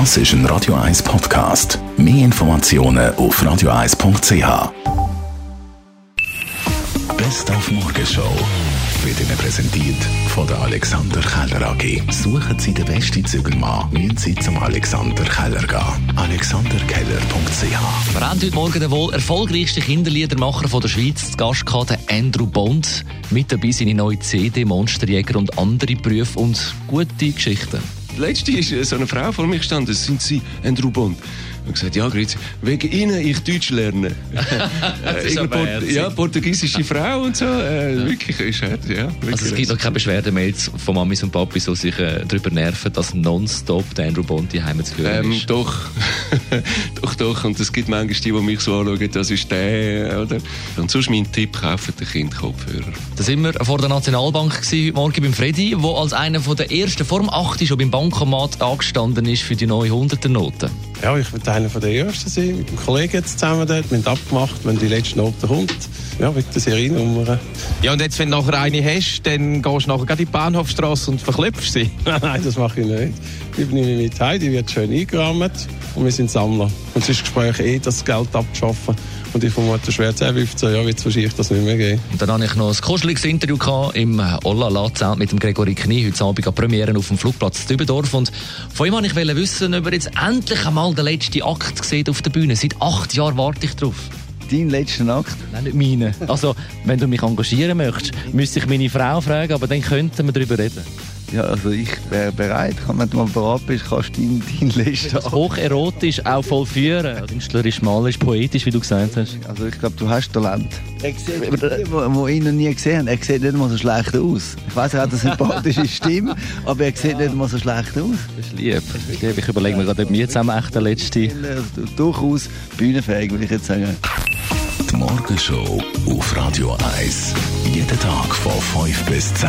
Das ist ein Radio 1 Podcast. Mehr Informationen auf radio1.ch. Best auf Morgenshow wird Ihnen präsentiert von der Alexander Keller AG. Suchen Sie den besten Zügelmann, müssen Sie zum Alexander Keller gehen. AlexanderKeller.ch Wir haben heute Morgen den wohl erfolgreichsten Kinderliedermacher von der Schweiz zu Gast Andrew Bond. Mit dabei seine neue CD Monsterjäger und andere Berufe und gute Geschichten. Letzte ist äh, so eine Frau vor mir gestanden, das sind Sie, Andrew Bond. Und gesagt, ja, grüezi, wegen Ihnen ich Deutsch lerne. Das ist Äh, Port ja, portugiesische Frau und so. Äh, Wirklich, ist hart, ja. Wirklich Also es gibt auch keine Beschwerdemails von Mamis und Papis, die sich äh, darüber nerven, dass nonstop der Andrew Bond die Heime zu hören ähm, ist. doch, doch, doch. Und es gibt manchmal die, die mich so anschauen, das ist der, oder? Und sonst mein Tipp, kaufen den Kind Kopfhörer. Da sind wir vor der Nationalbank gewesen, Morgen beim Freddy, der als einer der ersten vor dem 8 schon beim Bankomat angestanden ist für die neue 100er Noten. Ja, ich werde einer der Ersten sein, mit dem Kollegen jetzt zusammen dort. Wir haben abgemacht, wenn die letzte Note kommt. Ja, wegen der Seriennummer. Ja, und jetzt, wenn du nachher eine hast, dann gehst du nachher gerade in die Bahnhofstrasse und verklopfst sie. Nein, das mache ich nicht. Die nehme ich mit heim, die wird schön eingerahmt und wir sind Sammler. Und es ist das Gespräch eh, das Geld abzuschaffen. Und ich vermute, schwer 10, 15 Jahre wird es wahrscheinlich das nicht mehr geben. Und dann hatte ich noch ein kuscheliges Interview gehabt im Ollala zusammen mit dem Gregory Knie, heute Abend an Premiere auf dem Flugplatz Dübendorf. Und von ihm wollte ich wissen, ob er jetzt endlich einmal den letzten Akt sieht auf der Bühne. Seit acht Jahren warte ich drauf. Dein letzten Akt? Nein, nicht meine. Also, wenn du mich engagieren möchtest, müsste ich meine Frau fragen, aber dann könnten wir darüber reden. Ja, also ich wäre bereit. Wenn du mal bereit bist, kannst du deinen dein letzten Akt. Hocherotisch, auch vollführen. Künstlerisch, malerisch, poetisch, wie du gesagt hast. Also ich glaube, du hast Talent. Er sieht, die, die ihn noch nie gesehen haben, er sieht nicht mal so schlecht aus. Ich weiss, er hat eine sympathische Stimme, aber er sieht nicht mal so schlecht aus. Das ist lieb. Das ist lieb. Ich überlege mir gerade, ob wir zusammen echt der letzte... Ist Durchaus bühnenfähig, würde ich jetzt sagen. Die Morgenshow auf Radio 1. Jeden Tag von 5 bis 10.